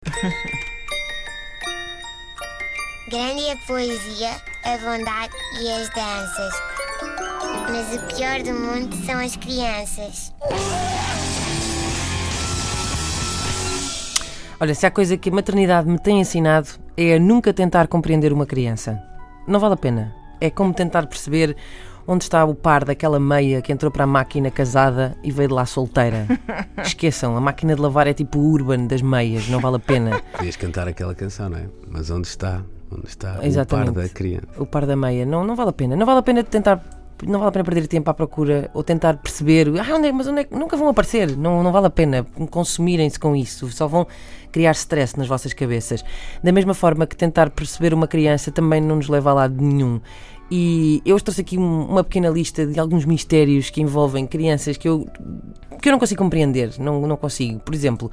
Grande é a poesia, a bondade e as danças. Mas o pior do mundo são as crianças. Olha, se há coisa que a maternidade me tem ensinado é a nunca tentar compreender uma criança. Não vale a pena. É como tentar perceber onde está o par daquela meia que entrou para a máquina casada e veio de lá solteira. Esqueçam, a máquina de lavar é tipo o urban das meias, não vale a pena. Podias cantar aquela canção, não é? Mas onde está? Onde está Exatamente. o par da criança? O par da meia. Não, não vale a pena. Não vale a pena tentar. Não vale a pena perder tempo à procura ou tentar perceber. Ah, onde é, mas onde é que. Nunca vão aparecer. Não, não vale a pena consumirem-se com isso. Só vão criar stress nas vossas cabeças. Da mesma forma que tentar perceber uma criança também não nos leva a lado nenhum. E eu hoje trouxe aqui um- uma pequena lista de alguns mistérios que envolvem crianças que eu, que eu não consigo compreender. Não, não consigo. Por exemplo,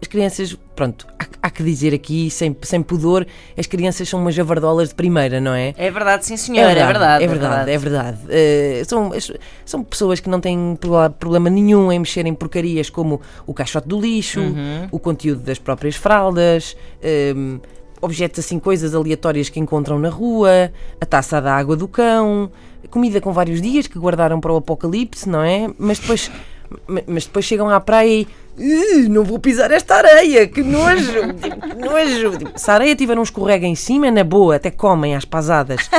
as crianças, pronto, há, há que dizer aqui, sem, sem pudor, as crianças são umas javardolas de primeira, não é? É verdade, sim senhor, é verdade. É verdade, é verdade. Eh, são, são pessoas que não têm pro- problema nenhum em mexer em porcarias como o caixote do lixo, Uhum. o conteúdo das próprias fraldas, ehm, objetos assim, coisas aleatórias que encontram na rua, a taça da água do cão, comida com vários dias que guardaram para o apocalipse, não é? Mas depois, ma- mas depois chegam à praia e. "Ih, não vou pisar esta areia, que nojo! Tipo, que nojo! Tipo, se a areia tiver um escorrega em cima, na boa, até comem às pasadas.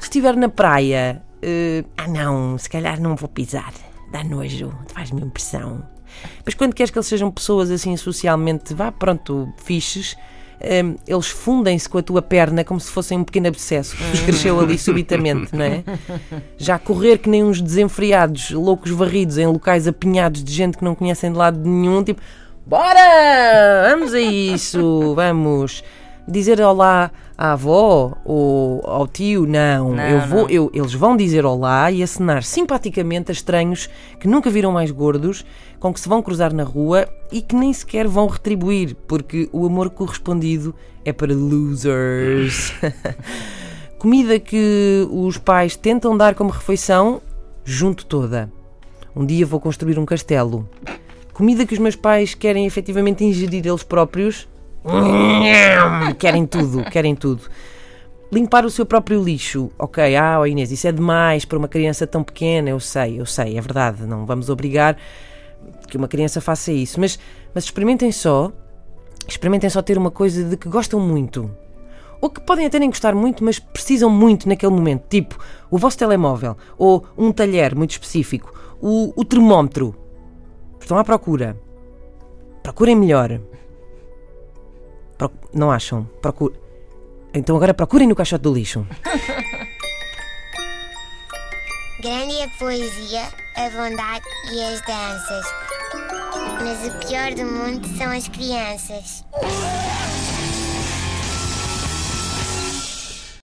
Se estiver na praia, eh, ah não, se calhar não vou pisar, dá nojo, faz-me impressão. Mas quando queres que eles sejam pessoas assim socialmente, vá pronto, fixes, hum, eles fundem-se com a tua perna como se fossem um pequeno abscesso que vos cresceu ali subitamente, não é? Já correr que nem uns desenfreados, loucos varridos em locais apinhados de gente que não conhecem de lado nenhum, tipo, bora! Vamos a isso, vamos. Dizer olá à avó ou ao tio, não. Não, eu vou, não. eu- eles vão dizer olá e acenar simpaticamente a estranhos que nunca viram mais gordos, com que se vão cruzar na rua e que nem sequer vão retribuir, porque o amor correspondido é para losers. Comida que os pais tentam dar como refeição, junto toda. Um dia vou construir um castelo. Comida que os meus pais querem efetivamente ingerir eles próprios. Querem tudo, querem tudo. Limpar o seu próprio lixo. Ok, ah, oh Inês, isso é demais para uma criança tão pequena, eu sei, eu sei, é verdade. Não vamos obrigar que uma criança faça isso. Mas, mas experimentem só, experimentem só ter uma coisa de que gostam muito. Ou que podem até nem gostar muito, mas precisam muito naquele momento. Tipo, o vosso telemóvel, ou um talher muito específico, o, o termómetro. Estão à procura. Procurem melhor. Pro- Não acham? Procure. Então agora procurem no caixote do lixo. Grande é a poesia, a bondade e as danças. Mas o pior do mundo são as crianças.